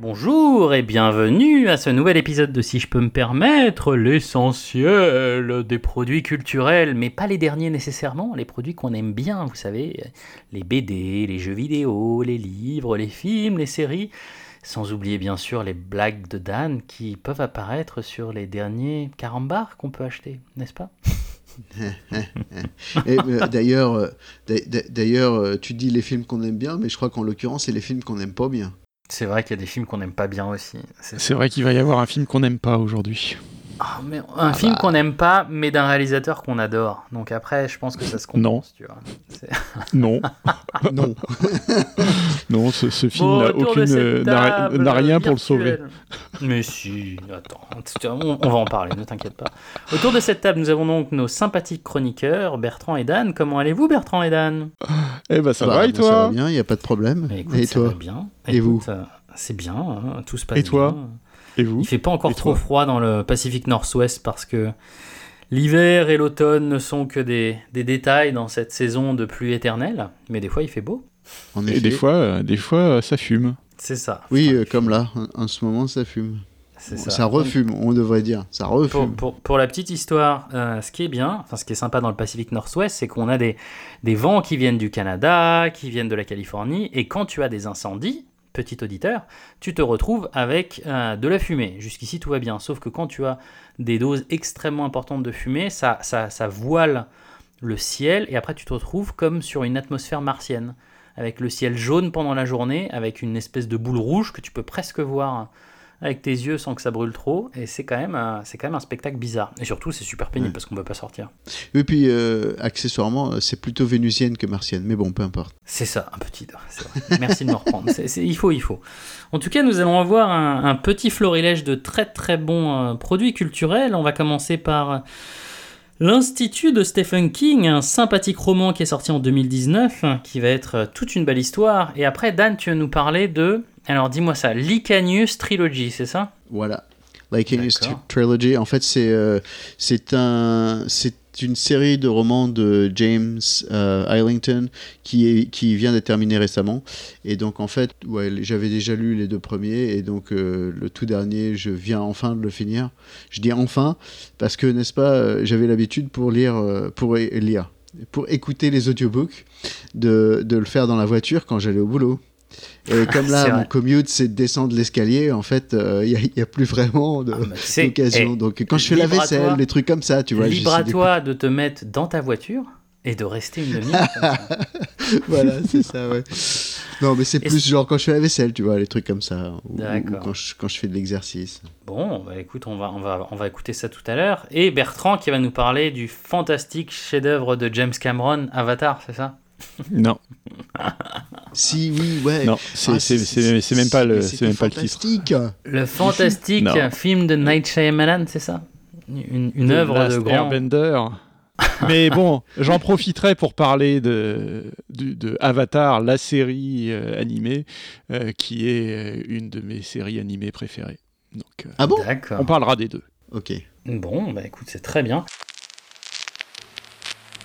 Bonjour et bienvenue à ce nouvel épisode de Si je peux me permettre, l'essentiel des produits culturels, mais pas les derniers nécessairement, les produits qu'on aime bien, vous savez, les BD, les jeux vidéo, les livres, les films, les séries, sans oublier bien sûr les blagues de Dan qui peuvent apparaître sur les derniers carambars qu'on peut acheter, n'est-ce pas? Euh, d'ailleurs, euh, euh, tu dis les films qu'on aime bien, mais je crois qu'en l'occurrence, c'est les films qu'on n'aime pas bien. C'est vrai qu'il y a des films qu'on n'aime pas bien aussi. C'est vrai qu'il va y avoir un film qu'on n'aime pas aujourd'hui. Ah, mais un ah film bah. qu'on n'aime pas, mais d'un réalisateur qu'on adore. Donc après, je pense que ça se compense, tu vois. Non. non. non, ce, film n'a rien pour le sauver. Mais si, attends, on, va en parler, ne t'inquiète pas. Autour de cette table, nous avons donc nos sympathiques chroniqueurs, Bertrand et Dan. Comment allez-vous, Bertrand et Dan? Eh ben, ça va, et toi Ça va bien, il n'y a pas de problème. et toi va bien. Et vous? C'est bien, hein, tout se passe bien. Et toi? Et vous Il fait pas encore trop froid dans le Pacifique Nord-Ouest parce que l'hiver et l'automne ne sont que des, des, détails dans cette saison de pluie éternelle, mais des fois il fait beau. et des fois, euh, des fois euh, ça fume. C'est ça. Oui, euh, comme là, en ce moment ça fume. Ça. ça. refume, on devrait dire. Ça refume. Pour, pour, la petite histoire, ce qui est bien, enfin ce qui est sympa dans le Pacifique Nord-Ouest, c'est qu'on a des, des vents qui viennent du Canada, qui viennent de la Californie, et quand tu as des incendies, petit auditeur, tu te retrouves avec euh, de la fumée. Jusqu'ici, tout va bien. Sauf que quand tu as des doses extrêmement importantes de fumée, ça, voile le ciel et après tu te retrouves comme sur une atmosphère martienne, avec le ciel jaune pendant la journée, avec une espèce de boule rouge que tu peux presque voir avec tes yeux sans que ça brûle trop. Et c'est quand, même, euh, c'est quand même un spectacle bizarre. Et surtout, c'est super pénible parce qu'on ne peut pas sortir. Et puis, euh, accessoirement, euh, c'est plutôt vénusienne que martienne. Mais bon, peu importe. C'est ça, un petit. Merci de me reprendre. il faut, il faut. En tout cas, nous allons avoir un, petit florilège de très très bons produits culturels. On va commencer par. L'Institut de Stephen King, un sympathique roman qui est sorti en 2019, qui va être toute une belle histoire. Et après, Dan, tu vas nous parler de alors dis-moi ça, Licanius Trilogy, c'est ça? Voilà. Licanius Trilogy, en fait, c'est euh, c'est un une série de romans de James euh, Islington qui, est, qui vient d'être terminée récemment. Et donc, en fait, ouais, j'avais déjà lu les deux premiers. Et donc, euh, le tout dernier, je viens enfin de le finir. Je dis enfin, parce que, n'est-ce pas, j'avais l'habitude pour lire, pour lire, pour écouter les audiobooks, de, de le faire dans la voiture quand j'allais au boulot. Et comme là, mon commute, c'est de descendre l'escalier, en fait, il euh, n'y a, plus vraiment d'occasion. Ah, Donc, quand je fais la vaisselle, des trucs comme ça, tu vois. Libre à toi de te mettre dans ta voiture et de rester une demi-heure. voilà, c'est ça, ouais. Non, mais c'est plus genre quand je fais la vaisselle, tu vois, les trucs comme ça. Ou, quand, je, quand, je, fais de l'exercice. Bon, bah écoute, on va, on, va, on va écouter ça tout à l'heure. Et Bertrand qui va nous parler du fantastique chef-d'œuvre de James Cameron, Avatar, c'est ça? Non. si, oui, ouais. Non, c'est ah, même pas le, c'est même pas le titre. Le fantastique film de Night Shyamalan, c'est ça? Une, une œuvre de grand. Bender. Mais bon, j'en profiterai pour parler de, de, Avatar, la série euh, animée, euh, qui est euh, une de mes séries animées préférées. Donc, ah bon? On parlera des deux. Ok. Bon, bah écoute, c'est très bien.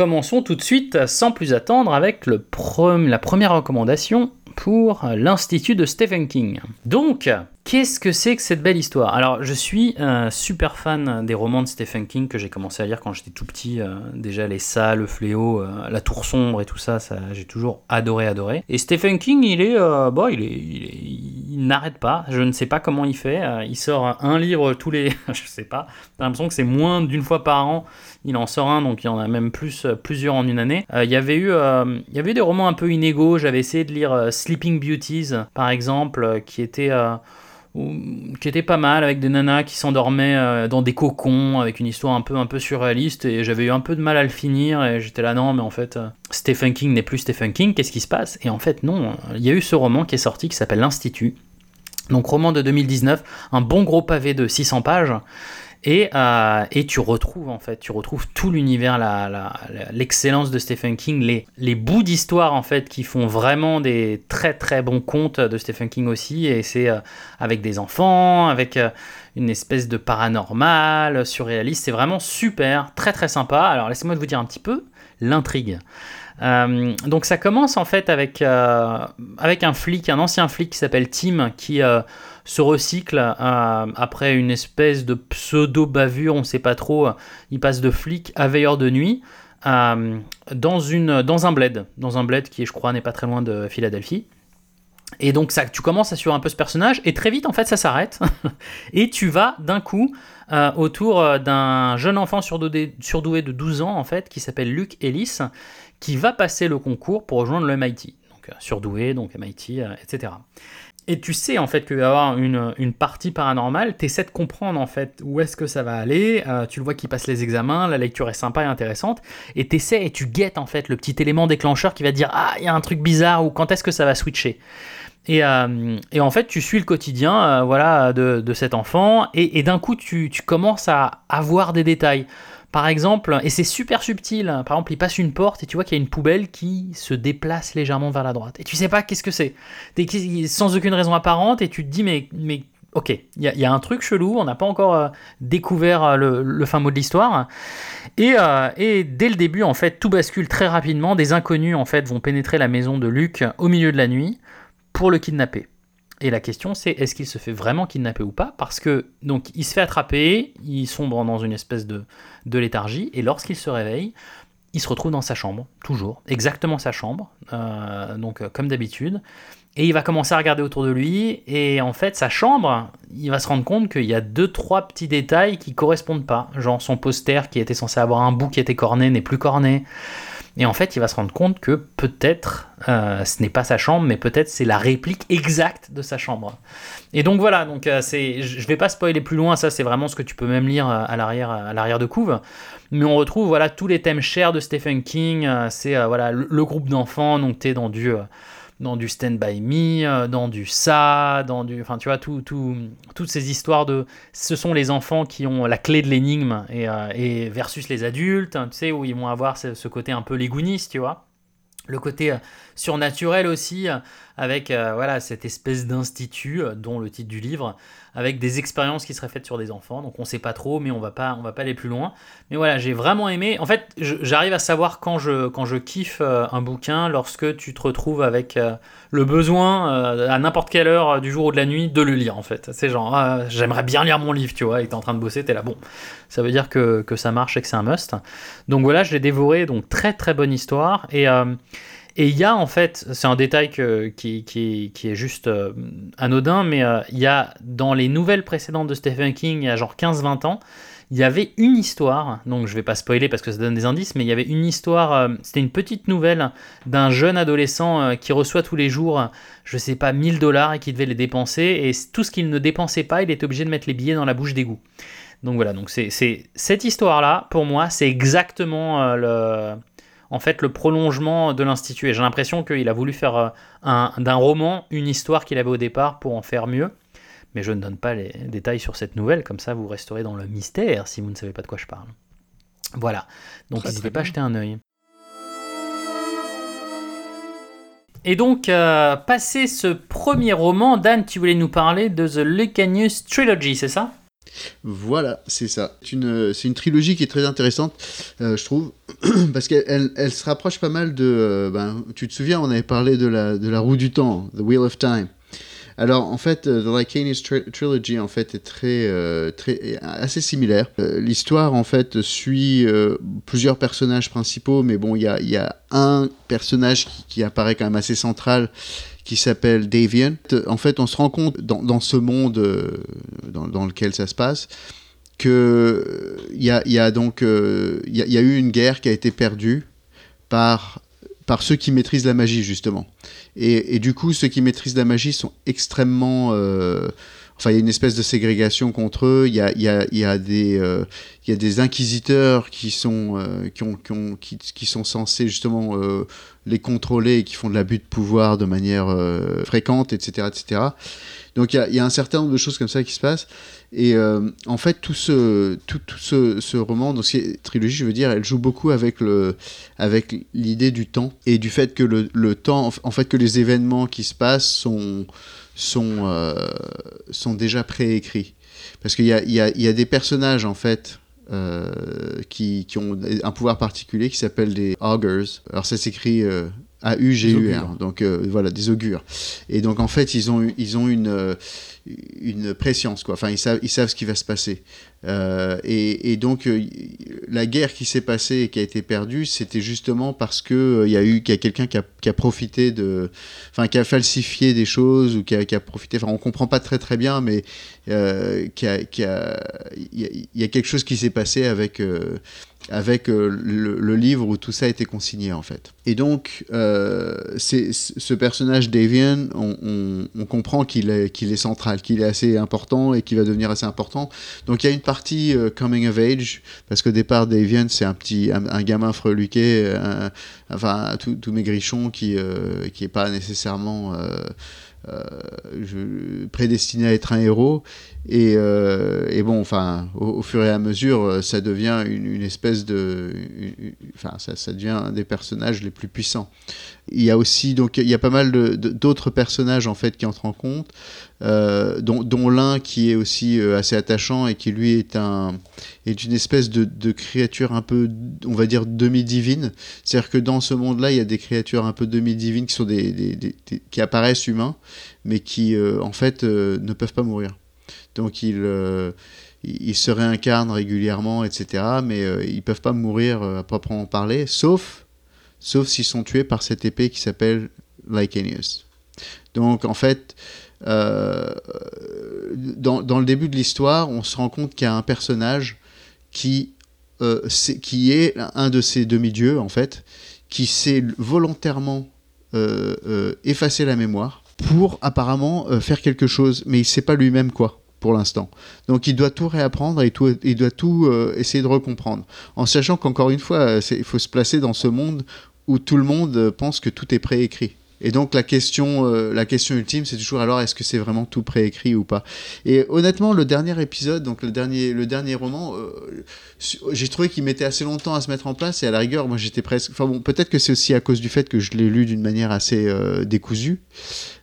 Commençons tout de suite, sans plus attendre, avec la première recommandation pour l'Institut de Stephen King. Donc, Qu'est-ce que c'est que cette belle histoire? Alors, je suis un super fan des romans de Stephen King que j'ai commencé à lire quand j'étais tout petit. Euh, déjà, Les Salles, Le Fléau, euh, La Tour Sombre et tout ça, ça j'ai toujours adoré, adoré. Et Stephen King, il est, euh, bon, est, il, n'arrête pas. Je ne sais pas comment il fait. il sort un livre tous les, je sais pas. J'ai l'impression que c'est moins d'une fois par an. Il en sort un, donc il y en a même plus, plusieurs en une année. il y avait eu, il y avait des romans un peu inégaux. J'avais essayé de lire Sleeping Beauties, par exemple, qui était qui était pas mal avec des nanas qui s'endormaient euh, dans des cocons avec une histoire un peu un peu surréaliste et j'avais eu un peu de mal à le finir et j'étais là non mais en fait euh, Stephen King n'est plus Stephen King qu'est-ce qui se passe? Et en fait non il y a eu ce roman qui est sorti qui s'appelle l'Institut Donc roman de 2019, un bon gros pavé de 600 pages. Et, euh, et, tu retrouves en fait, tu retrouves tout l'univers, l'excellence de Stephen King, les, bouts d'histoire en fait qui font vraiment des très très bons contes de Stephen King aussi. Et c'est euh, avec des enfants, avec euh, une espèce de paranormal, surréaliste. C'est vraiment super, très très sympa. Alors laissez-moi vous dire un petit peu l'intrigue. donc ça commence en fait avec un flic, un ancien flic qui s'appelle Tim, qui se recycle euh, après une espèce de pseudo-bavure, on ne sait pas trop. Il passe de flic à veilleur de nuit euh, dans, un bled, dans un bled qui, je crois, n'est pas très loin de Philadelphie. Et donc ça, tu commences à suivre un peu ce personnage et très vite en fait ça s'arrête et tu vas d'un coup euh, autour d'un jeune enfant surdoué, de 12 ans en fait qui s'appelle Luke Ellis qui va passer le concours pour rejoindre le MIT. Donc surdoué, donc MIT, etc et tu sais en fait qu'il va y avoir une, une partie paranormale, tu essaies de comprendre en fait où est-ce que ça va aller, euh, tu le vois qu'il passe les examens, la lecture est sympa et intéressante, et tu essaies et tu guettes en fait le petit élément déclencheur qui va dire ah il y a un truc bizarre ou quand est-ce que ça va switcher. Et, euh, en fait, tu suis le quotidien euh, voilà, de, de, cet enfant, et, et d'un coup, tu, tu, commences à avoir des détails. Par exemple, et c'est super subtil, par exemple, il passe une porte et tu vois qu'il y a une poubelle qui se déplace légèrement vers la droite. Et tu sais pas qu'est-ce que c'est. sans aucune raison apparente et tu te dis, mais, mais ok, il y, a un truc chelou, on n'a pas encore euh, découvert euh, le, fin mot de l'histoire. Et, euh, et, dès le début, en fait, tout bascule très rapidement. Des inconnus, en fait, vont pénétrer la maison de Luc au milieu de la nuit pour le kidnapper. Et la question c'est est-ce qu'il se fait vraiment kidnapper ou pas? Parce que donc il se fait attraper, il sombre dans une espèce de, léthargie, et lorsqu'il se réveille, il se retrouve dans sa chambre, toujours, exactement sa chambre, euh, donc euh, comme d'habitude, et il va commencer à regarder autour de lui, et en fait sa chambre, il va se rendre compte qu'il y a deux trois petits détails qui correspondent pas, genre son poster qui était censé avoir un bout qui était corné n'est plus corné. Et en fait, il va se rendre compte que peut-être euh, ce n'est pas sa chambre, mais peut-être c'est la réplique exacte de sa chambre. Et donc voilà, donc euh, c'est, je vais pas spoiler plus loin, ça c'est vraiment ce que tu peux même lire euh, à l'arrière, à l'arrière de couve. Mais on retrouve voilà tous les thèmes chers de Stephen King. c'est voilà le, groupe d'enfants, donc es dans du dans du Stand By Me, euh, dans du Ça, dans du... Enfin, tu vois, tout, tout, toutes ces histoires de... Ce sont les enfants qui ont la clé de l'énigme et, euh, versus les adultes, hein, tu sais, où ils vont avoir ce, côté un peu légouniste, tu vois. Le côté euh, surnaturel aussi, avec voilà cette espèce d'institut, dont le titre du livre, avec des expériences qui seraient faites sur des enfants. Donc on sait pas trop, mais on va pas, va pas aller plus loin. Mais voilà, j'ai vraiment aimé. En fait, j'arrive à savoir quand je, quand je kiffe euh, un bouquin lorsque tu te retrouves avec euh, le besoin euh, à n'importe quelle heure du jour ou de la nuit de le lire en fait. C'est genre, ah, j'aimerais bien lire mon livre, tu vois, et t'es en train de bosser, t'es là, bon, ça veut dire que, que ça marche et que c'est un must. Donc voilà, je l'ai dévoré, donc très très bonne histoire. Et et il y a en fait, c'est un détail qui, qui, est juste euh, anodin, mais euh, il y a dans les nouvelles précédentes de Stephen King, il y a genre 15-20 ans, il y avait une histoire, donc je vais pas spoiler parce que ça donne des indices, mais il y avait une histoire, euh, c'était une petite nouvelle d'un jeune adolescent qui reçoit tous les jours, je sais pas, 1000 dollars et qui devait les dépenser, et tout ce qu'il ne dépensait pas, il était obligé de mettre les billets dans la bouche d'égout. Donc voilà, donc c'est cette histoire-là, pour moi, c'est exactement le en fait le prolongement de l'Institut. Et j'ai l'impression qu'il a voulu faire euh, d'un roman une histoire qu'il avait au départ pour en faire mieux. Mais je ne donne pas les détails sur cette nouvelle, comme ça vous resterez dans le mystère si vous ne savez pas de quoi je parle. Voilà, donc n'hésitez pas à jeter un œil. Et donc, euh, passé ce premier roman, Dan, tu voulais nous parler de The Lucanius Trilogy, c'est ça? Voilà, c'est ça. C'est une, une, trilogie qui est très intéressante, euh, je trouve, parce qu'elle elle se rapproche pas mal de... Euh, ben, tu te souviens, on avait parlé de la, de la roue du temps, The Wheel of Time. Alors, en fait, euh, The Lycanus Trilogy, en fait, est très, très, assez similaire. L'histoire, en fait, suit plusieurs personnages principaux, mais bon, il y a, y a, un personnage qui, qui, apparaît quand même assez central, qui s'appelle Davian. En fait, on se rend compte dans, ce monde euh, dans, lequel ça se passe que il y a, donc euh, il y, a eu une guerre qui a été perdue par par ceux qui maîtrisent la magie justement. Et, du coup, ceux qui maîtrisent la magie sont extrêmement euh, enfin, il y a une espèce de ségrégation contre eux. Il y a, il y a, il y a des, il y a des inquisiteurs qui sont, qui, ont, qui, ont, qui, qui sont censés justement les contrôler et qui font de l'abus de pouvoir de manière euh, fréquente, etc., etc. Donc il y, a, un certain nombre de choses comme ça qui se passent. Et euh, en fait, tout ce, tout, tout ce, roman, donc cette trilogie, je veux dire, elle joue beaucoup avec le, avec l'idée du temps et du fait que le, le, temps, en fait, que les événements qui se passent sont, sont, euh, sont déjà préécrits. Parce qu'il y a, y, a, y a des personnages, en fait, qui, qui, ont un pouvoir particulier qui s'appelle des augurs. Alors ça s'écrit euh, A-U-G-U-R, donc euh, voilà, des augures. Et donc en fait, ils ont, ils ont une, une préscience, quoi. Enfin, ils savent, ils savent ce qui va se passer. Euh, et, donc, euh, la guerre qui s'est passée et qui a été perdue, c'était justement parce que euh, il y a eu qu'il y a quelqu'un qui a, qui a, profité de, enfin, qui a falsifié des choses ou qui a, qui a profité. Enfin, on comprend pas très très bien, mais euh, qui a, il y, a, quelque chose qui s'est passé avec avec euh, le, livre où tout ça a été consigné en fait. Et donc, euh, c'est, ce personnage Davian, on comprend qu'il est, qu'il est central, qu'il est assez important et qu'il va devenir assez important. Donc il y a une partie euh, coming of age, parce qu'au départ, Davian, c'est un petit, un, gamin freluqué, un, enfin tout, tout maigrichon qui, euh, qui pas nécessairement euh, prédestiné à être un héros. Et, euh, et bon, enfin, au, fur et à mesure, ça devient une, espèce de. Enfin, ça, ça, devient un des personnages les plus puissants. Il y a aussi, donc, il y a pas mal d'autres personnages, en fait, qui entrent en compte, euh, dont, l'un qui est aussi euh, assez attachant et qui, lui, est, un, est une espèce de, créature un peu, on va dire, demi-divine. C'est-à-dire que dans ce monde-là, il y a des créatures un peu demi-divines qui sont des, qui apparaissent humains, mais qui, euh, en fait, ne peuvent pas mourir. Donc, ils se réincarnent régulièrement, etc. Mais ils peuvent pas mourir à proprement parler, sauf, sauf s'ils sont tués par cette épée qui s'appelle Lycanius. Donc en fait, euh, dans, le début de l'histoire, on se rend compte qu'il y a un personnage qui, euh, est, qui est un de ces demi-dieux, en fait, qui s'est volontairement euh, effacé la mémoire pour apparemment faire quelque chose, mais il ne sait pas lui-même quoi pour l'instant. Donc il doit tout réapprendre et il doit tout essayer de recomprendre. En sachant qu'encore une fois, il faut se placer dans ce monde où tout le monde pense que tout est préécrit. Et donc la question, euh, la question ultime, c'est toujours alors est-ce que c'est vraiment tout préécrit ou pas? Et honnêtement, le dernier épisode, donc le dernier, le dernier roman, euh, j'ai trouvé qu'il mettait assez longtemps à se mettre en place et à la rigueur, moi j'étais presque. Enfin bon, peut-être que c'est aussi à cause du fait que je l'ai lu d'une manière assez euh, décousue,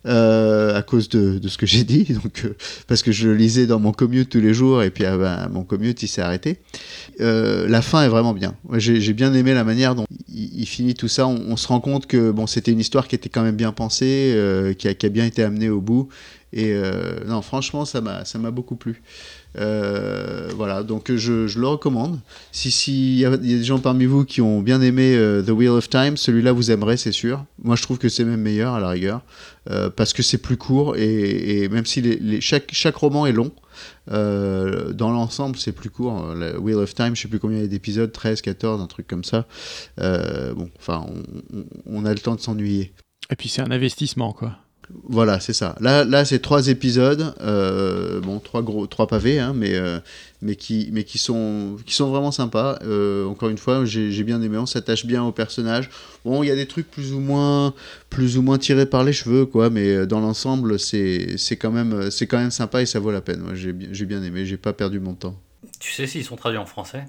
à cause de, ce que j'ai dit, donc parce que je le lisais dans mon commute tous les jours et puis ah ben, mon commute il s'est arrêté. la fin est vraiment bien. J'ai bien aimé la manière dont il, finit tout ça. On, se rend compte que bon, c'était une histoire qui était quand même bien pensé, euh, qui, a, bien été amené au bout. Et euh, non, franchement, ça m'a beaucoup plu. Euh, voilà, donc je, je, le recommande. Si s'il y, a des gens parmi vous qui ont bien aimé euh, The Wheel of Time, celui-là vous aimerez, c'est sûr. Moi, je trouve que c'est même meilleur à la rigueur euh, parce que c'est plus court et, même si chaque, roman est long, euh, dans l'ensemble, c'est plus court. Le Wheel of Time, je sais plus combien il y a d'épisodes, 13, 14, un truc comme ça. Euh, bon, enfin, on, on, a le temps de s'ennuyer. Et puis c'est un investissement, quoi. Voilà, c'est ça. Là, là c'est trois épisodes, euh, bon, trois gros, trois pavés, hein, mais, euh, mais, qui, mais qui, sont, qui sont vraiment sympas. Euh, encore une fois, j'ai bien aimé, on s'attache bien au personnage. Bon, il y a des trucs plus ou moins, plus ou moins tirés par les cheveux, quoi, mais dans l'ensemble, c'est quand même, c'est quand même sympa et ça vaut la peine. J'ai bien aimé, j'ai pas perdu mon temps. Tu sais s'ils sont traduits en français?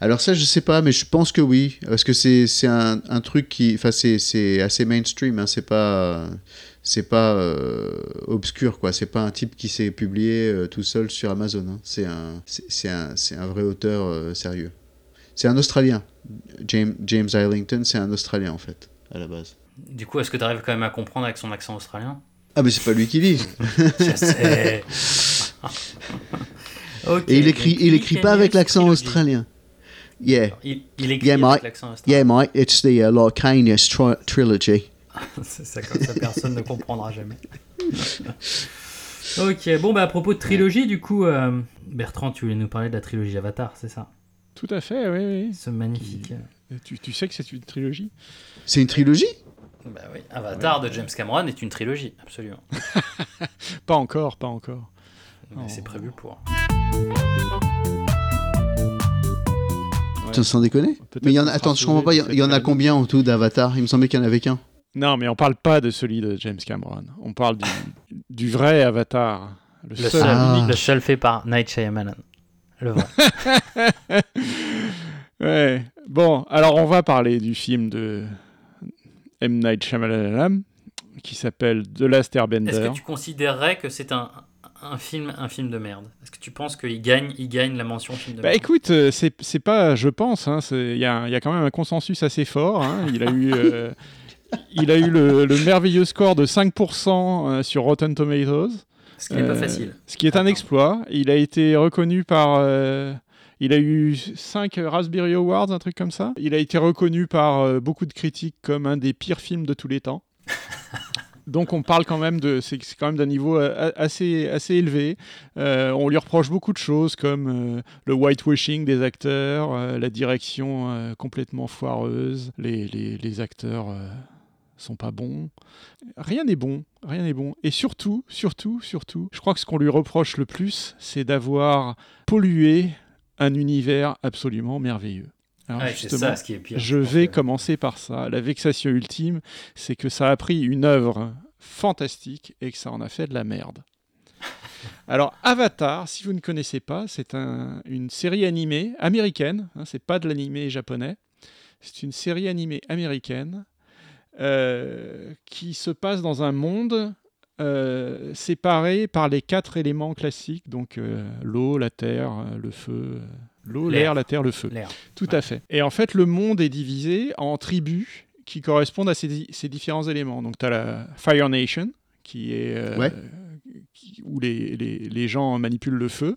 Alors ça, je sais pas, mais je pense que oui, parce que c'est un, un truc qui, enfin c'est assez mainstream, hein, c'est pas c'est pas euh, obscur quoi, c'est pas un type qui s'est publié euh, tout seul sur Amazon, hein. c'est un c'est un, un vrai auteur euh, sérieux. C'est un Australien, James James Islington, c'est un Australien en fait à la base. Du coup, est-ce que tu arrives quand même à comprendre avec son accent australien? Ah mais c'est pas lui qui lit. je sais. okay, Et il écrit il écrit pas avec l'accent australien. Yeah. Il, il écrit yeah, avec l'accent australien. Yeah, mate, it's the uh, trilogy. c'est ça, comme ça personne ne comprendra jamais. ok, bon, bah à propos de trilogie, du coup, euh, Bertrand, tu voulais nous parler de la trilogie Avatar, c'est ça? Tout à fait, oui, oui. Ce magnifique. Tu, tu sais que c'est une trilogie? C'est une trilogie? Bah oui, Avatar ouais. de James Cameron est une trilogie, absolument. pas encore, pas encore. Mais c'est prévu pour. Ouais. Sans déconner? Mais il y en a, attends, je comprends pas, il y en a combien en tout d'Avatar? Il me semblait qu'il y en avait qu'un. Non, mais on parle pas de celui de James Cameron. On parle du, du vrai Avatar. Le, le seul, ah. le seul fait par Night Shyamalan. Le vrai. ouais. Bon, alors on va parler du film de M. Night Shyamalan qui s'appelle The Last Airbender. Est-ce que tu considérerais que c'est un, un, film, un film de merde? Est-ce que tu penses qu'il gagne, il gagne la mention film de bah, merde? Écoute, euh, c'est pas, je pense, il hein, y, a, y, a, quand même un consensus assez fort. Hein. Il a eu, euh, il a eu le, le, merveilleux score de 5% euh, sur Rotten Tomatoes. Ce qui n'est pas facile. Ce qui est un exploit. Il a été reconnu par il a eu 5 Raspberry Awards, un truc comme ça. Il a été reconnu par euh, beaucoup de critiques comme un des pires films de tous les temps. Donc on parle quand même de, c'est quand même d'un niveau euh, assez, assez élevé. Euh, on lui reproche beaucoup de choses comme le whitewashing des acteurs, la direction complètement foireuse, les, les, les acteurs sont pas bons. Rien n'est bon, rien n'est bon. Et surtout, surtout, surtout, je crois que ce qu'on lui reproche le plus, c'est d'avoir pollué un univers absolument merveilleux. Alors justement, ça, ce qui est pire, je vais commencer par ça. La vexation ultime, c'est que ça a pris une œuvre fantastique et que ça en a fait de la merde. Alors Avatar, si vous ne connaissez pas, c'est un, une série animée américaine. Hein, c'est pas de l'animé japonais. C'est une série animée américaine euh, qui se passe dans un monde euh, séparés par les quatre éléments classiques, donc euh, l'eau, la terre, euh, le feu, l'eau, l'air, la terre, le feu. Tout à fait. Et en fait, le monde est divisé en tribus qui correspondent à ces, ces différents éléments. Donc tu as la Fire Nation, qui est où les, les, les, gens manipulent le feu.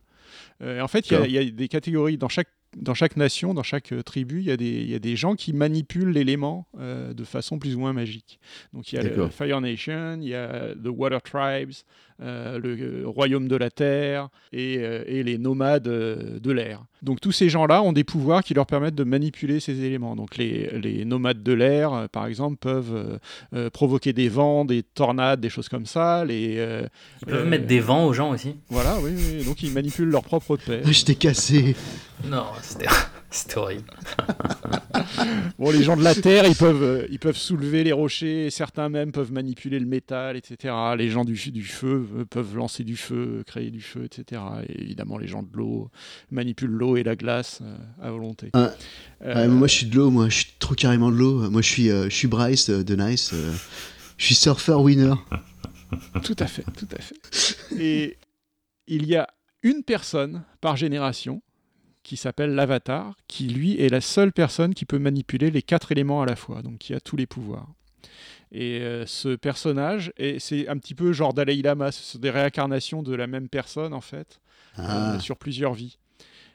en fait, il y, y, a des catégories dans chaque dans chaque nation, dans chaque euh, tribu, il y, a des, il y a des gens qui manipulent l'élément euh, de façon plus ou moins magique. Donc il y a le Fire Nation, il y a The Water Tribes, euh, le royaume de la terre et, et les nomades de l'air. Donc tous ces gens-là ont des pouvoirs qui leur permettent de manipuler ces éléments. Donc les, les nomades de l'air, par exemple, peuvent provoquer des vents, des tornades, des choses comme ça. Les, ils peuvent mettre des vents aux gens aussi. Voilà, oui, oui. donc ils manipulent leur propre paix. Je t'ai cassé. Non, c'était horrible. bon, les gens de la Terre, ils peuvent, euh, ils peuvent soulever les rochers, certains même peuvent manipuler le métal, etc. Les gens du, du feu euh, peuvent lancer du feu, créer du feu, etc. Et évidemment, les gens de l'eau manipulent l'eau et la glace euh, à volonté. moi, je suis de l'eau, moi, je suis trop carrément de l'eau. Moi, je suis, je suis Bryce de Nice. je suis surfer winner. tout à fait, tout à fait. Et il y a une personne par génération qui s'appelle l'avatar, qui lui est la seule personne qui peut manipuler les quatre éléments à la fois, donc qui a tous les pouvoirs. Et euh, ce personnage, c'est un petit peu genre Dalai Lama, ce sont des réincarnations de la même personne en fait, ah. euh, sur plusieurs vies.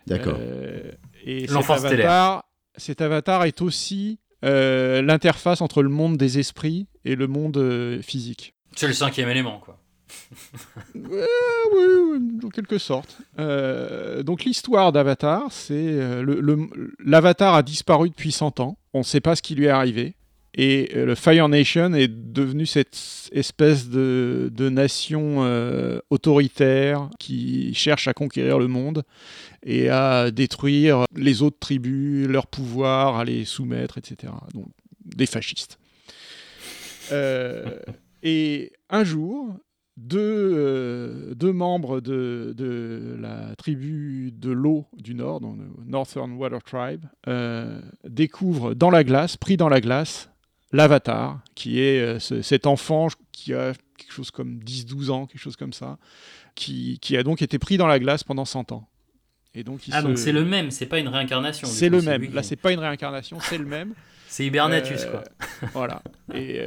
D'accord. Euh, et cet avatar, cet avatar est aussi l'interface entre le monde des esprits et le monde physique. C'est le cinquième élément, quoi oui, en quelque sorte. Euh, donc l'histoire d'Avatar, c'est euh, l'Avatar a disparu depuis 100 ans. On ne sait pas ce qui lui est arrivé. Et euh, le Fire Nation est devenu cette espèce de, nation autoritaire qui cherche à conquérir le monde et à détruire les autres tribus, leur pouvoir, à les soumettre, etc. Donc des fascistes. et un jour, deux, euh, deux membres de, de, la tribu de l'eau du Nord, donc Northern Water Tribe, euh, découvrent dans la glace, pris dans la glace, l'avatar, qui est euh, cet enfant qui a quelque chose comme 10-12 ans, quelque chose comme ça, qui, qui, a donc été pris dans la glace pendant 100 ans. Et donc, ah, donc c'est le même, c'est pas une réincarnation. C'est le même. Là, c'est pas une réincarnation, c'est le même. C'est Hibernatus, quoi. voilà. Et,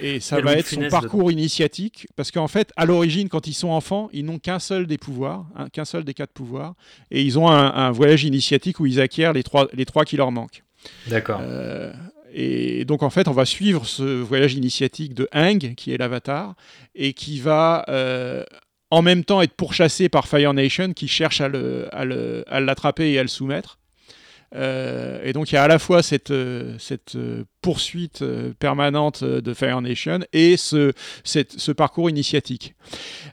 et ça va être son parcours initiatique, parce qu'en fait, à l'origine, quand ils sont enfants, ils n'ont qu'un seul des pouvoirs, hein, qu'un seul des quatre pouvoirs, et ils ont un, voyage initiatique où ils acquièrent les trois, les trois qui leur manquent. D'accord. Euh, et donc en fait, on va suivre ce voyage initiatique de Hang, qui est l'avatar, et qui va euh, en même temps être pourchassé par Fire Nation, qui cherche à l'attraper et à le soumettre. Euh, et donc il y a à la fois cette, euh, cette euh, poursuite permanente de Fire Nation et ce, cette, ce parcours initiatique.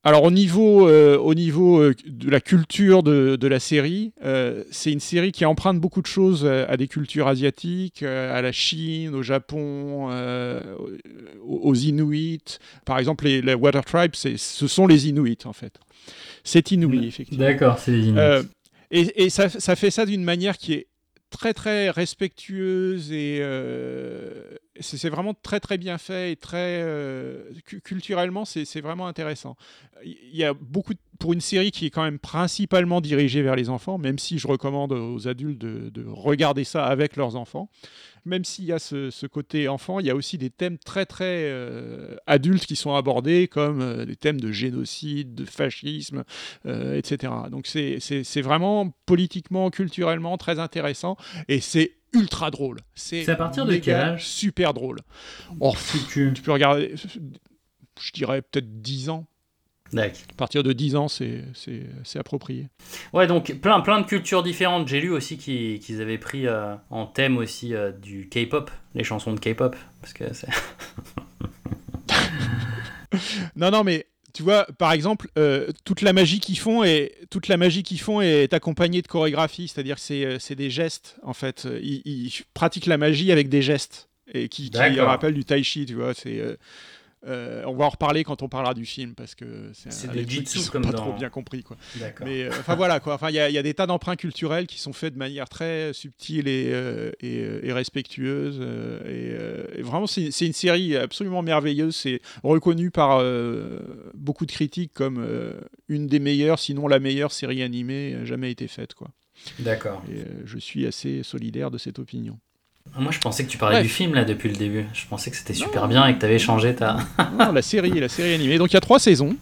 Alors au niveau, au niveau de la culture de, de la série, c'est une série qui emprunte beaucoup de choses à des cultures asiatiques, à la Chine, au Japon, aux Inuits. Par exemple, les, les Water Tribes, ce sont les Inuits en fait. C'est Inuit, effectivement. D'accord, c'est les Inuits. et, et ça, ça, fait ça d'une manière qui est très très respectueuse et euh, c'est vraiment très très bien fait et très euh, culturellement c'est vraiment intéressant. Il y a beaucoup pour une série qui est quand même principalement dirigée vers les enfants, même si je recommande aux adultes de, de regarder ça avec leurs enfants même s'il y a ce, côté enfant, il y a aussi des thèmes très très euh, adultes qui sont abordés, comme euh, des thèmes de génocide, de fascisme, euh, etc. Donc c'est vraiment politiquement, culturellement très intéressant et c'est ultra drôle. C'est à partir de quel âge? Super drôle. Oh, tu peux regarder, je dirais peut-être 10 ans. À partir de 10 ans, c'est approprié. Ouais, donc plein, plein de cultures différentes. J'ai lu aussi qu'ils avaient pris euh, en thème aussi euh, du K-pop, les chansons de K-pop. Parce que non, non, mais tu vois, par exemple, euh, toute la magie qu'ils font et toute la magie qu'ils font est accompagnée de chorégraphie, c'est-à-dire que c'est des gestes en fait. Ils, ils, pratiquent la magie avec des gestes et qui, qui rappellent du tai chi, tu vois. C'est euh, on va en reparler quand on parlera du film parce que c'est des jitsu comme pas trop bien compris quoi. Mais euh, enfin voilà quoi. Enfin il y, a des tas d'emprunts culturels qui sont faits de manière très subtile et, euh, et, respectueuse. Et, vraiment c'est une série absolument merveilleuse. C'est reconnu par beaucoup de critiques comme une des meilleures, sinon la meilleure série animée jamais été faite quoi. D'accord. Je suis assez solidaire de cette opinion. Moi, je pensais que tu parlais du film là depuis le début. Je pensais que c'était super bien et que tu avais changé ta. non, la série, la série animée. Donc il y a trois saisons.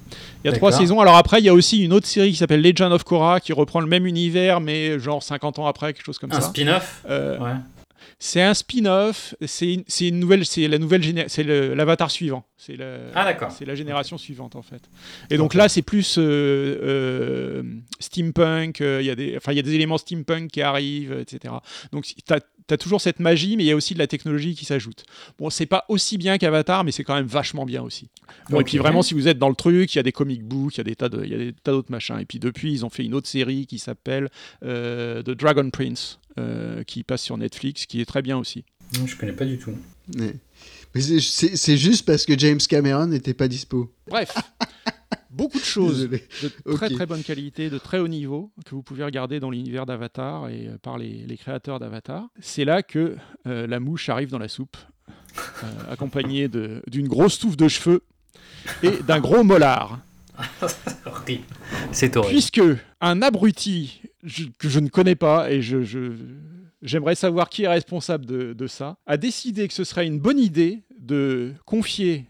Il y a trois saisons. Alors après, il y a aussi une autre série qui s'appelle Legend of Korra qui reprend le même univers, mais genre 50 ans après, quelque chose comme ça. Un spin-off? Euh, ouais. C'est un spin-off. C'est une, une, nouvelle. C'est la nouvelle C'est l'avatar suivant. C'est la. Ah, c'est la génération suivante en fait. Et donc là, c'est plus euh, euh, steampunk. Il y a des. Enfin, il y a des éléments steampunk qui arrivent, etc. Donc tu as toujours cette magie, mais il y a aussi de la technologie qui s'ajoute. Bon, c'est pas aussi bien qu'Avatar, mais c'est quand même vachement bien aussi. Bon, Et puis vraiment, si vous êtes dans le truc, il y a des comic books, il y a des tas de, il y a des tas d'autres machins. Et puis depuis, ils ont fait une autre série qui s'appelle euh, The Dragon Prince, euh, qui passe sur Netflix, qui est très bien aussi. Je connais pas du tout. Mais, mais c'est juste parce que James Cameron n'était pas dispo. Bref. beaucoup de choses de très très bonne qualité, de très haut niveau, que vous pouvez regarder dans l'univers d'Avatar et euh, par les, créateurs d'Avatar. C'est là que euh, la mouche arrive dans la soupe, euh, accompagnée d'une grosse touffe de cheveux et d'un gros molar. C'est horrible. Puisque un abruti que je ne connais pas et je, j'aimerais savoir qui est responsable de, de, ça, a décidé que ce serait une bonne idée de confier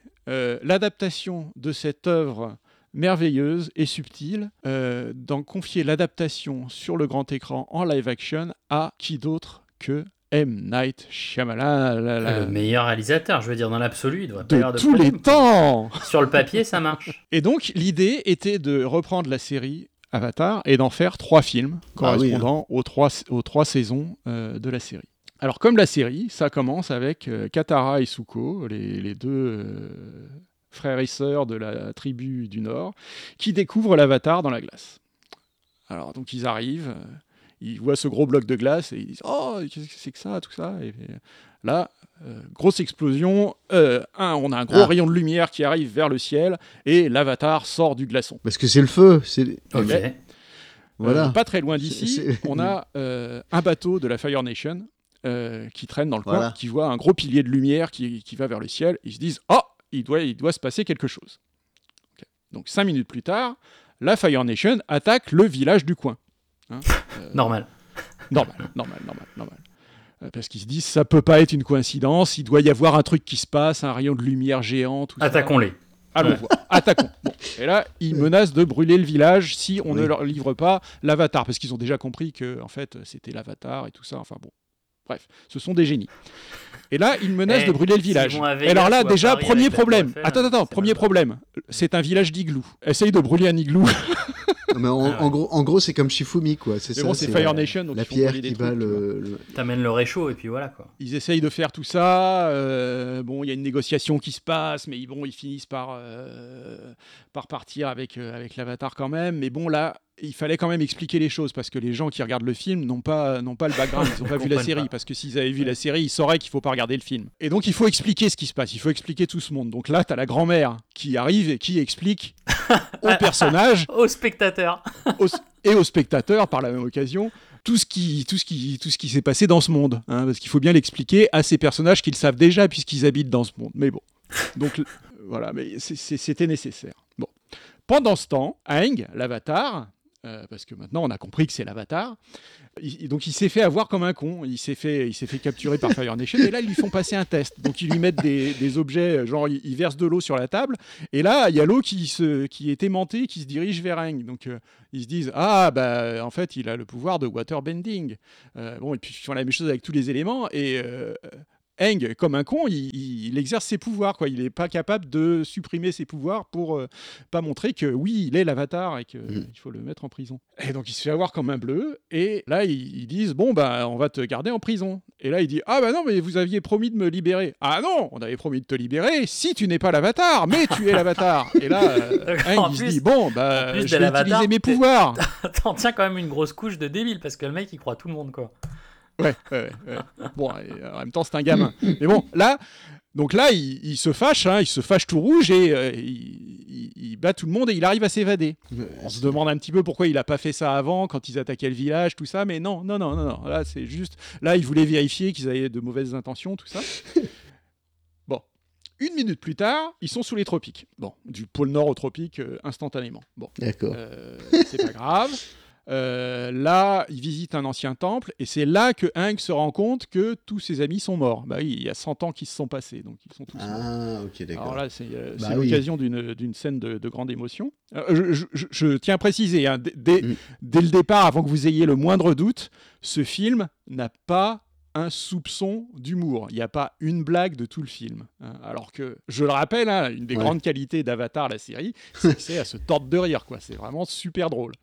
l'adaptation de cette œuvre merveilleuse et subtile euh, d'en confier l'adaptation sur le grand écran en live action à qui d'autre que M. Night Shyamalan. Le meilleur réalisateur, je veux dire, dans l'absolu, il doit de, de tous les temps Sur le papier, ça marche. Et donc, l'idée était de reprendre la série Avatar et d'en faire trois films ah correspondant hein. aux, trois, aux trois saisons euh, de la série. Alors, comme la série, ça commence avec euh, Katara et Suko, les, les deux frères et sœurs de la tribu du Nord, qui découvrent l'avatar dans la glace. Alors donc ils arrivent, euh, ils voient ce gros bloc de glace et ils disent Oh, qu'est-ce que c'est que ça, tout ça? Et Là, euh, grosse explosion. Euh, un, on a un gros ah. rayon de lumière qui arrive vers le ciel et l'avatar sort du glaçon. Parce que c'est le feu. C'est... Voilà. pas très loin d'ici, on a un bateau de la Fire Nation qui traîne dans le coin, qui voit un gros pilier de lumière qui, qui va vers le ciel. Ils se disent Oh, il doit, il doit se passer quelque chose. Donc cinq minutes plus tard, la Fire Nation attaque le village du coin. Hein, euh, normal. Normal, normal, normal, normal. Euh, parce qu'ils se disent, ça peut pas être une coïncidence, il doit y avoir un truc qui se passe, un rayon de lumière géant, tout Attaquons-les. Allons voir, attaquons. Et là, ils menacent de brûler le village si on ne leur livre pas l'avatar, parce qu'ils ont déjà compris que, en fait, c'était l'avatar et tout ça. Enfin bon, Bref, ce sont des génies. Et là, ils menacent Eh, de brûler le village. Et alors là, déjà, Paris premier problème. Attends, attends, premier problème. C'est un village d'igloo. Essaye de brûler un igloo. Non, mais en, Ah ouais. en gros, en gros, c'est comme Shifumi, quoi. C'est ça. bon, c'est Fire la- Nation, donc La pierre qui vois. le. T'amènes le réchaud et puis voilà quoi. Ils essayent de faire tout ça. euh, bon, il y a une négociation qui se passe, mais ils- bon, ils finissent par, euh, par partir avec, euh, avec l'avatar quand même. Mais bon, là, il fallait quand même expliquer les choses parce que les gens qui regardent le film n'ont pas, n'ont pas le background, ils n'ont pas vu la série. pas. Parce que s'ils avaient vu la série, ils sauraient qu'il faut pas regarder le film. Et donc, il faut expliquer ce qui se passe. Il faut expliquer tout ce monde. Donc là, tu as la grand-mère qui arrive et qui explique aux personnages Au spectateur. et aux spectateurs par la même occasion tout ce qui, tout ce qui, tout ce qui s'est passé dans ce monde. hein, parce qu'il faut bien l'expliquer à ces personnages qu'ils savent déjà puisqu'ils habitent dans ce monde. Mais bon, donc voilà, mais c'était nécessaire. Bon, pendant ce temps, Aang, l'avatar. Euh, parce que maintenant on a compris que c'est l'avatar. donc il s'est fait avoir comme un con. Il s'est fait, il s'est fait capturer par Fire Nation. Et là ils lui font passer un test. Donc ils lui mettent des, objets, genre ils, versent de l'eau sur la table. Et là il y a l'eau qui qui est aimantée, qui se dirige vers Aang. Donc euh, ils se disent ah bah en fait il a le pouvoir de waterbending. Euh, bon et puis ils font la même chose avec tous les éléments et Aang, comme un con, il, il- il exerce ses pouvoirs. Quoi. Il n'est pas capable de supprimer ses pouvoirs pour euh, pas montrer que oui, il est l'avatar et qu'il Mhm. faut le mettre en prison. Et donc il se fait avoir comme un bleu. Et là, ils, ils disent Bon, bah, on va te garder en prison. Et là, il dit Ah, bah non, mais vous aviez promis de me libérer. Ah non, on avait promis de te libérer si tu n'es pas l'avatar, mais tu es l'avatar. Et là, euh, en Aang, il se plus- dit Bon, bah, plus je vais utiliser mes pouvoirs. T'en tiens quand même une grosse couche de débile parce que le mec il croit tout le monde quoi. Ouais, ouais, ouais. Bon, et en même temps, c'est un gamin. Mais bon, là, donc là, il, il se fâche, hein, il se fâche tout rouge et euh, il, il- il bat tout le monde et il arrive à s'évader. On se demande un petit peu pourquoi il a pas fait ça avant, quand ils attaquaient le village, tout ça, mais non, non, non, non, non. Là, c'est juste, là, il voulait vérifier qu'ils avaient de mauvaises intentions, tout ça. Bon. Une minute plus tard, ils sont sous les tropiques. Bon, du pôle nord au tropique euh, instantanément. Bon. D'accord. Euh, c'est pas grave. Euh, là, il visite un ancien temple et c'est là que Hank se rend compte que tous ses amis sont morts. Bah oui, il y a 100 ans qui se sont passés, donc ils sont tous morts. Ah, Alors là, c'est euh, Bah oui. l'occasion d'une scène de, de grande émotion. Euh, je, je- je- je tiens à préciser, hein, dès, Mm. dès le départ, avant que vous ayez le moindre doute, ce film n'a pas un soupçon d'humour. Il n'y a pas une blague de tout le film. hein. Alors que, je le rappelle, hein, une des Ouais. grandes qualités d'Avatar, la série, c'est à se tordre de rire. quoi. C'est vraiment super drôle.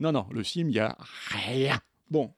Non, non, le film, il n'y a rien. Bon,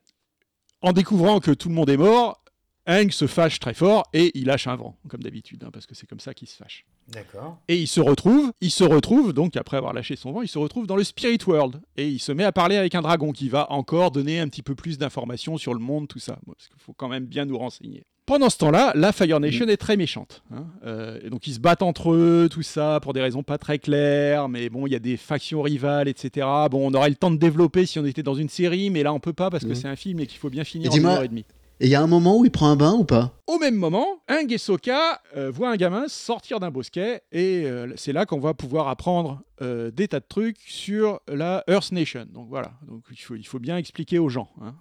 en découvrant que tout le monde est mort, Hank se fâche très fort et il lâche un vent, comme d'habitude, hein, parce que c'est comme ça qu'il se fâche. D'accord. Et il se retrouve, il se retrouve, donc après avoir lâché son vent, il se retrouve dans le Spirit World. Et il se met à parler avec un dragon qui va encore donner un petit peu plus d'informations sur le monde, tout ça. Bon, parce qu'il faut quand même bien nous renseigner. Pendant ce temps-là, la Fire Nation est très méchante. hein. Euh, et donc ils se battent entre eux, tout ça, pour des raisons pas très claires. Mais bon, il y a des factions rivales, etc. Bon, on aurait le temps de développer si on était dans une série, mais là on peut pas parce que Mhm. c'est un film et qu'il faut bien Et finir en une heure et demie. Et il y a un moment où il prend un bain ou pas? Au même moment, un Gesoka euh, voit un gamin sortir d'un bosquet et euh, c'est là qu'on va pouvoir apprendre euh, des tas de trucs sur la Earth Nation. Donc voilà, donc il faut, il faut bien expliquer aux gens hein,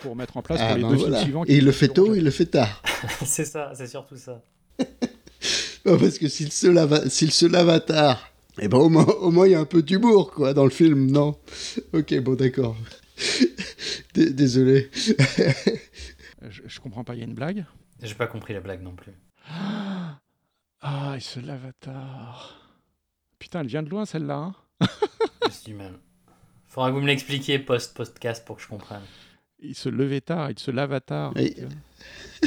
pour mettre en place pour Ah, les ben deux voilà. films suivants. Et il le fait tôt, il le fait tard. c'est ça, c'est surtout ça. Parce que s'il se lave, s'il se l'avatar, eh ben au moins, au moins il y a un peu d'humour quoi dans le film, non? Ok, bon d'accord. D- Désolé. Je, je comprends pas, il y a une blague? J'ai pas compris la blague non plus. Ah, il se l'avatar. Putain, elle vient de loin celle-là. hein. J'ai du mal. Faudra que vous me l'expliquiez post-podcast pour que je comprenne. Il se levait tard, il se l'avatar. Oui.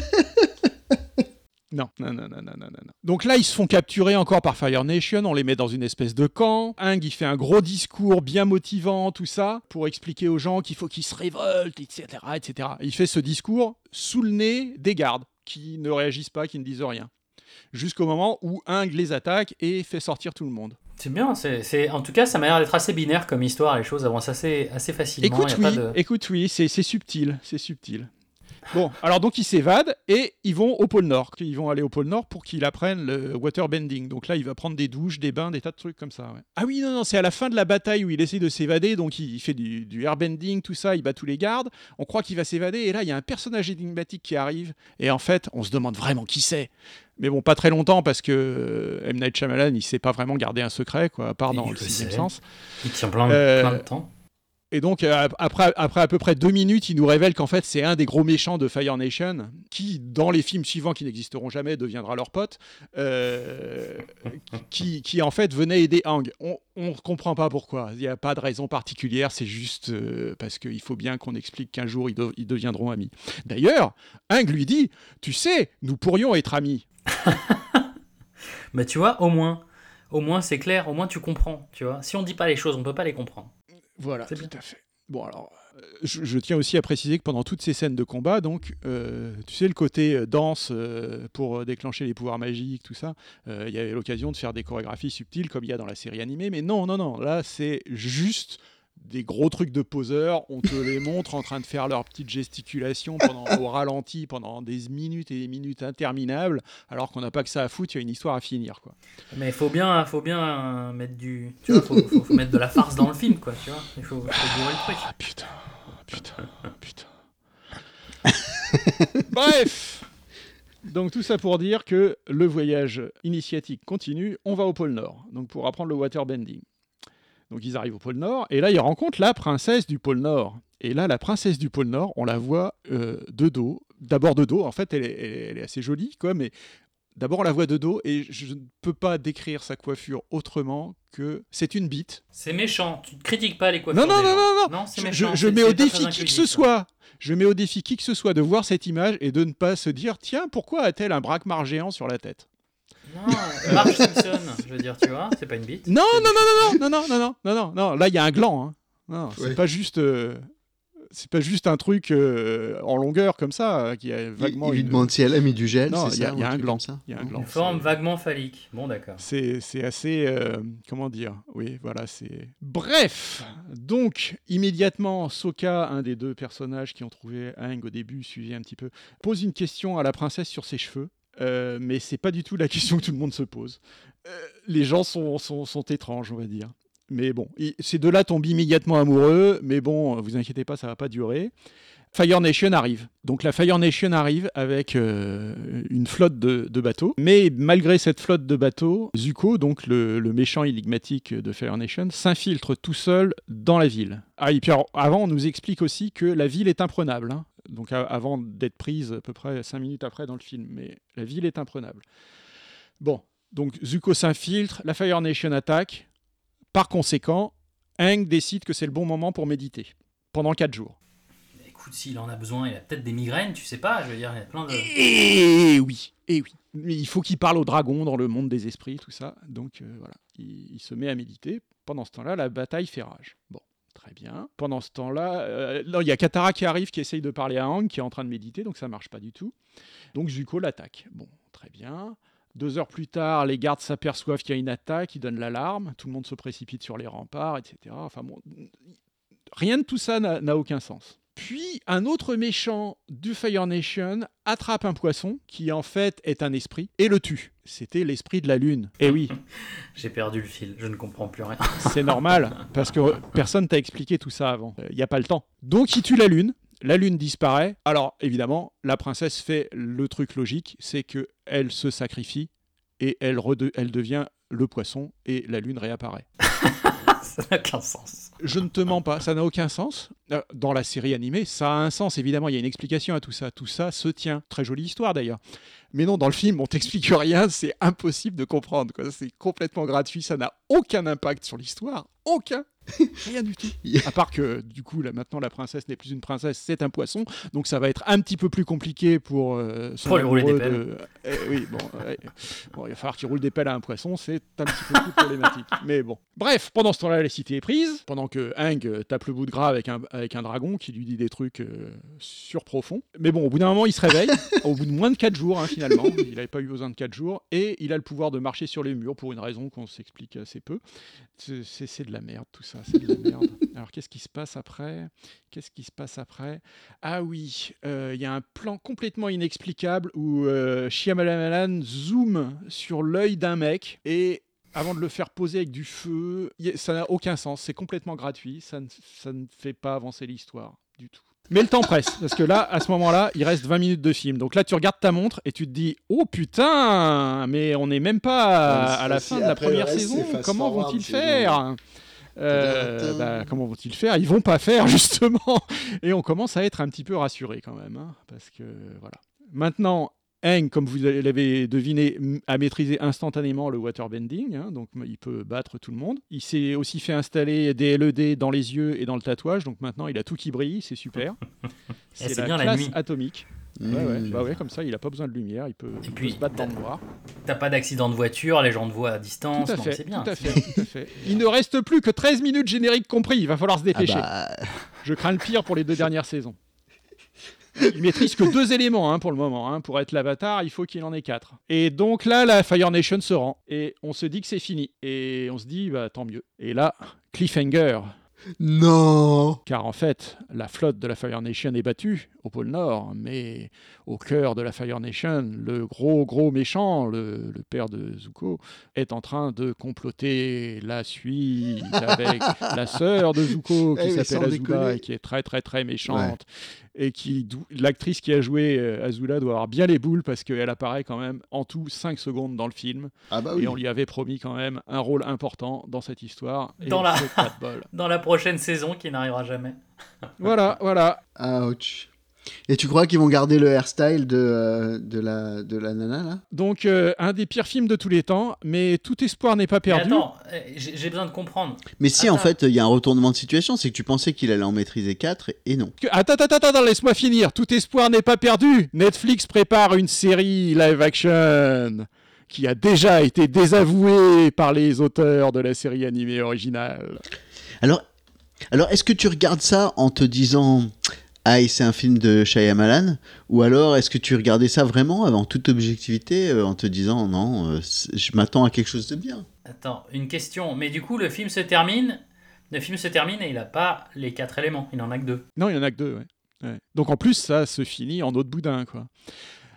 Non, non, non, non, non, non, non. Donc là, ils se font capturer encore par Fire Nation, on les met dans une espèce de camp. Hung, il fait un gros discours bien motivant, tout ça, pour expliquer aux gens qu'il faut qu'ils se révoltent, etc., etc. Il fait ce discours sous le nez des gardes, qui ne réagissent pas, qui ne disent rien. Jusqu'au moment où Hung les attaque et fait sortir tout le monde. C'est bien, c'est, en tout cas ça m'a l'air d'être assez binaire comme histoire, les choses avancent assez, assez facilement. Écoute, oui, de... écoute, oui, c'est c'est subtil, c'est subtil. Bon, alors donc ils s'évadent et ils vont au pôle Nord. Ils vont aller au pôle Nord pour qu'il apprenne le waterbending. Donc là, il va prendre des douches, des bains, des tas de trucs comme ça. ouais. Ah oui, non, non, c'est à la fin de la bataille où il essaie de s'évader. Donc il fait du, du airbending, tout ça, il bat tous les gardes. On croit qu'il va s'évader et là, il y a un personnage énigmatique qui arrive. Et en fait, on se demande vraiment qui c'est. Mais bon, pas très longtemps parce que euh, M. Night Shyamalan, il sait pas vraiment garder un secret, quoi, à part Il dans le le sixième sens. Il tient plein, Euh, plein de temps. Et donc, euh, après, après à peu près deux minutes, il nous révèle qu'en fait, c'est un des gros méchants de Fire Nation, qui, dans les films suivants qui n'existeront jamais, deviendra leur pote, euh, qui, qui, en fait venait aider Hang. On ne comprend pas pourquoi. Il n'y a pas de raison particulière, c'est juste euh, parce qu'il faut bien qu'on explique qu'un jour, ils, ils, deviendront amis. D'ailleurs, Hang lui dit Tu sais, nous pourrions être amis. Mais tu vois, au moins, au moins c'est clair, au moins tu comprends, tu vois. Si on dit pas les choses, on peut pas les comprendre. Voilà, tout à fait. Bon, alors, euh, je, tiens aussi à préciser que pendant toutes ces scènes de combat, donc, euh, tu sais, le côté euh, danse pour déclencher les pouvoirs magiques, tout ça, il y avait l'occasion de faire des chorégraphies subtiles comme il y a dans la série animée, mais non, non, non, là, c'est juste des gros trucs de poseurs, on te les montre en train de faire leur petite gesticulation pendant, au ralenti pendant des minutes et des minutes interminables, alors qu'on n'a pas que ça à foutre, il y a une histoire à finir. Quoi. Mais il faut bien, faut bien mettre du. Tu vois, faut, faut, mettre de la farce dans le film, quoi, tu vois. Il faut, faut le truc. Ah putain, putain, putain. Bref! Donc tout ça pour dire que le voyage initiatique continue, on va au pôle Nord, donc pour apprendre le waterbending. Donc ils arrivent au pôle Nord, et là ils rencontrent la princesse du pôle Nord. Et là, la princesse du pôle Nord, on la voit euh, de dos. D'abord de dos, en fait, elle est, assez jolie, quoi, mais d'abord on la voit de dos, et je ne peux pas décrire sa coiffure autrement que c'est une bite. C'est méchant, tu ne critiques pas les coiffures. Non, non, non, non, non, non, je, je mets au défi qui que ce soit. Je mets au défi qui que ce soit de voir cette image et de ne pas se dire tiens, pourquoi a-t-elle un braquemar géant sur la tête? Non, Marge Simpson, je veux dire, tu vois, c'est pas une bite. Non, non, non, non, non, non, non, non, non, non, non, là il y a un gland. Hein. Non, c'est pas juste. Euh, c'est pas juste un truc euh, en longueur comme ça euh, qui a vaguement. Il, lui demande si elle a mis du gel. Non, il y, a un gland. Il y a un gland. Une forme vaguement phallique. Bon, d'accord. C'est assez. comment dire Oui, voilà, c'est. Bref Donc, immédiatement, Soka, un des deux personnages qui ont trouvé Aang au début, suivi un petit peu, pose une question à la princesse sur ses cheveux. Euh, mais c'est pas du tout la question que tout le monde se pose. Euh, les gens sont, sont, étranges, on va dire. Mais bon, ces deux-là tombent immédiatement amoureux, mais bon, vous inquiétez pas, ça va pas durer. Fire Nation arrive. Donc la Fire Nation arrive avec euh, une flotte de, bateaux. Mais malgré cette flotte de bateaux, Zuko, donc le, le méchant énigmatique de Fire Nation, s'infiltre tout seul dans la ville. Ah, et puis avant, on nous explique aussi que la ville est imprenable. Hein donc avant d'être prise à peu près 5 minutes après dans le film, mais la ville est imprenable. Bon, donc Zuko s'infiltre, la Fire Nation attaque, par conséquent, Aang décide que c'est le bon moment pour méditer, pendant 4 jours. Écoute, s'il en a besoin, il a peut-être des migraines, tu sais pas, je veux dire, il y a plein de... Et oui, et oui. Mais il faut qu'il parle au dragon dans le monde des esprits, tout ça, donc euh, voilà, il, il se met à méditer. Pendant ce temps-là, la bataille fait rage. Bon. Très bien. Pendant ce temps-là, euh, il y a Katara qui arrive, qui essaye de parler à Hang, qui est en train de méditer, donc ça marche pas du tout. Donc Zuko l'attaque. Bon, très bien. Deux heures plus tard, les gardes s'aperçoivent qu'il y a une attaque, ils donnent l'alarme, tout le monde se précipite sur les remparts, etc. Enfin rien de tout ça n'a aucun sens. Puis un autre méchant du Fire Nation attrape un poisson qui en fait est un esprit et le tue. C'était l'esprit de la lune. Eh oui. J'ai perdu le fil, je ne comprends plus rien. C'est normal parce que personne t'a expliqué tout ça avant. Il n'y a pas le temps. Donc il tue la lune. La lune disparaît. Alors évidemment, la princesse fait le truc logique, c'est que elle se sacrifie et elle, elle devient le poisson et la lune réapparaît. ça n'a aucun sens. Je ne te mens pas, ça n'a aucun sens. Euh, dans la série animée, ça a un sens, évidemment, il y a une explication à tout ça. Tout ça se tient. Très jolie histoire d'ailleurs. Mais non, dans le film, on t'explique rien, c'est impossible de comprendre. C'est complètement gratuit, ça n'a aucun impact sur l'histoire. Aucun. Rien du tout. À part que, du coup, là, maintenant, la princesse n'est plus une princesse, c'est un poisson. Donc, ça va être un petit peu plus compliqué pour euh, son rouler des pelles. Eh oui, bon, bon, il va falloir qu'il roule des pelles à un poisson, c'est un petit peu plus problématique. Mais bon. Bref, pendant ce temps-là, la cité est prise. Pendant que Hang euh, tape le bout de gras avec un, avec un dragon qui lui dit des trucs euh, surprofonds. Mais bon, au bout d'un moment, il se réveille. au bout de moins de 4 jours, hein, finalement. Il n'avait pas eu besoin de 4 jours. Et il a le pouvoir de marcher sur les murs pour une raison qu'on s'explique assez peu. C'est de la merde, tout ça c'est de la merde. Alors qu'est-ce qui se passe après? Qu'est-ce qui se passe après? Ah oui, euh, il y a un plan complètement inexplicable où euh, Shyamalan zoom sur l'œil d'un mec et avant de le faire poser avec du feu, ça n'a aucun sens, c'est complètement gratuit, ça ne fait pas avancer l'histoire du tout. Mais le temps presse, parce que là, à ce moment-là, il reste 20 minutes de film. Donc là, tu regardes ta montre et tu te dis Oh putain, mais on n'est même pas à, la fin de la première saison. Comment vont-ils faire Euh, bah, comment vont-ils faire? Ils vont pas faire justement. Et on commence à être un petit peu rassuré quand même, hein, parce que voilà. Maintenant, Eng, comme vous l'avez deviné, a maîtrisé instantanément le waterbending, hein, donc il peut battre tout le monde. Il s'est aussi fait installer des LED dans les yeux et dans le tatouage, donc maintenant il a tout qui brille, c'est super. c'est la bien classe la nuit. atomique. Ouais, ouais, mmh. bah ouais, comme ça, il a pas besoin de lumière, il peut, et puis, se battre dans le noir. T'as pas d'accident de voiture, les gens te voient à distance, c'est bien. Tout à, fait, tout à fait. Il ne reste plus que 13 minutes génériques compris, il va falloir se dépêcher. Ah bah... Je crains le pire pour les deux dernières saisons. Il maîtrise que deux éléments hein, pour le moment. Hein. Pour être l'avatar, il faut qu'il en ait quatre. Et donc là, la Fire Nation se rend. Et on se dit que c'est fini. Et on se dit, bah tant mieux. Et là, cliffhanger. Non Car en fait, la flotte de la Fire Nation est battue au pôle Nord, mais au cœur de la Fire Nation, le gros gros méchant, le, père de Zuko, est en train de comploter la suite avec la sœur de Zuko qui eh, s'appelle Azula et qui est très très très méchante. Et qui l'actrice qui a joué euh, Azula doit avoir bien les boules parce qu'elle apparaît quand même en tout 5 secondes dans le film. Ah bah et on lui avait promis quand même un rôle important dans cette histoire. Dans, la... dans la prochaine saison qui n'arrivera jamais. voilà, voilà. Ouch. Et tu crois qu'ils vont garder le hairstyle de, euh, de, la, de la nana là? Donc euh, un des pires films de tous les temps, mais tout espoir n'est pas perdu. attends, eh, j'ai besoin de comprendre. Mais si en fait il y a un retournement de situation, c'est que tu pensais qu'il allait en maîtriser 4 et non. Attends, attends, attends, laisse-moi finir. Tout espoir n'est pas perdu. Netflix prépare une série live action qui a déjà été désavouée par les auteurs de la série animée originale. Alors, alors est-ce que tu regardes ça en te disant ah, c'est un film de Shyamalan Ou alors, est-ce que tu regardais ça vraiment, en toute objectivité, euh, en te disant non, euh, je m'attends à quelque chose de bien? Attends, une question. Mais du coup, le film se termine. Le film se termine et il n'a pas les quatre éléments. Il n'en a que deux. Non, il en a que deux, ouais. Donc en plus, ça se finit en autre boudin, quoi.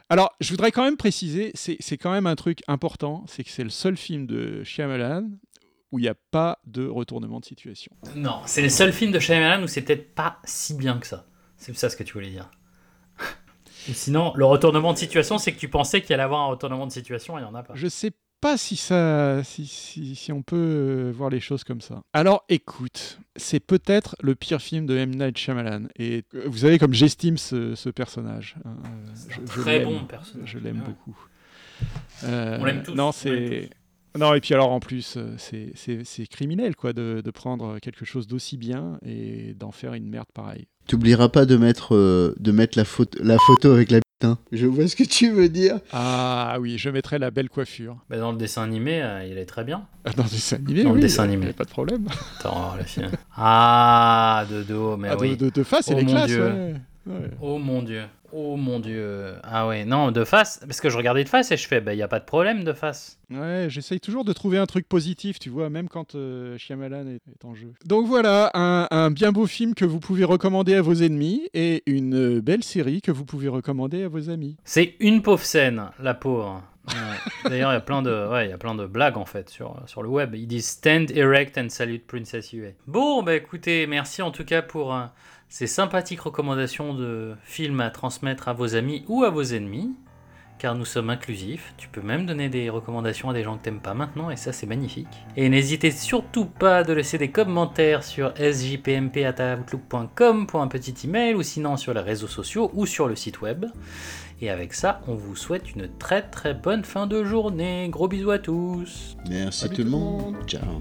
Alors, je voudrais quand même préciser, c'est quand même un truc important, c'est que c'est le seul film de Shyamalan où il n'y a pas de retournement de situation. Non, c'est le seul film de Shyamalan où c'est peut-être pas si bien que ça. C'est ça ce que tu voulais dire. Sinon, le retournement de situation, c'est que tu pensais qu'il allait avoir un retournement de situation et il n'y en a pas. Je sais pas si ça, si, si, on peut euh, voir les choses comme ça. Alors, écoute, c'est peut-être le pire film de M Night Shyamalan. Et euh, vous savez comme j'estime ce, personnage. Hein, euh, c'est un très bon personnage. Je l'aime beaucoup. on l'aime tous. Non, c'est. Non, et puis alors en plus, c'est criminel quoi de, de, prendre quelque chose d'aussi bien et d'en faire une merde pareille. T'oublieras pas de mettre, euh, de mettre la, photo, la photo avec la putain. Je vois ce que tu veux dire. Ah oui, je mettrai la belle coiffure. Bah, dans le dessin animé, euh, il est très bien. Ah, dans le dessin animé, Dans le dessin animé. pas de problème. Attends, la fille. Ah, de dos, mais ah, oui. De, de, face, oh, elle est classe. Ouais. Oh mon dieu. Oh mon dieu. Ah ouais, non, de face, parce que je regardais de face et je fais, bah, il n'y a pas de problème de face. Ouais, j'essaye toujours de trouver un truc positif, tu vois, même quand euh, Shyamalan est, en jeu. Donc voilà, un, bien beau film que vous pouvez recommander à vos ennemis et une belle série que vous pouvez recommander à vos amis. C'est une pauvre scène, la pauvre. D'ailleurs, il y a plein de, ouais, il y a plein de blagues en fait sur, sur le web. Ils disent Stand erect and salute Princess Yue. Bon, bah écoutez, merci en tout cas pour. Euh, ces sympathiques recommandations de films à transmettre à vos amis ou à vos ennemis, car nous sommes inclusifs. Tu peux même donner des recommandations à des gens que t'aimes pas maintenant, et ça c'est magnifique. Et n'hésitez surtout pas de laisser des commentaires sur sjpmp.outlook.com pour un petit email, ou sinon sur les réseaux sociaux ou sur le site web. Et avec ça, on vous souhaite une très très bonne fin de journée. Gros bisous à tous. Merci tout le monde. Ciao.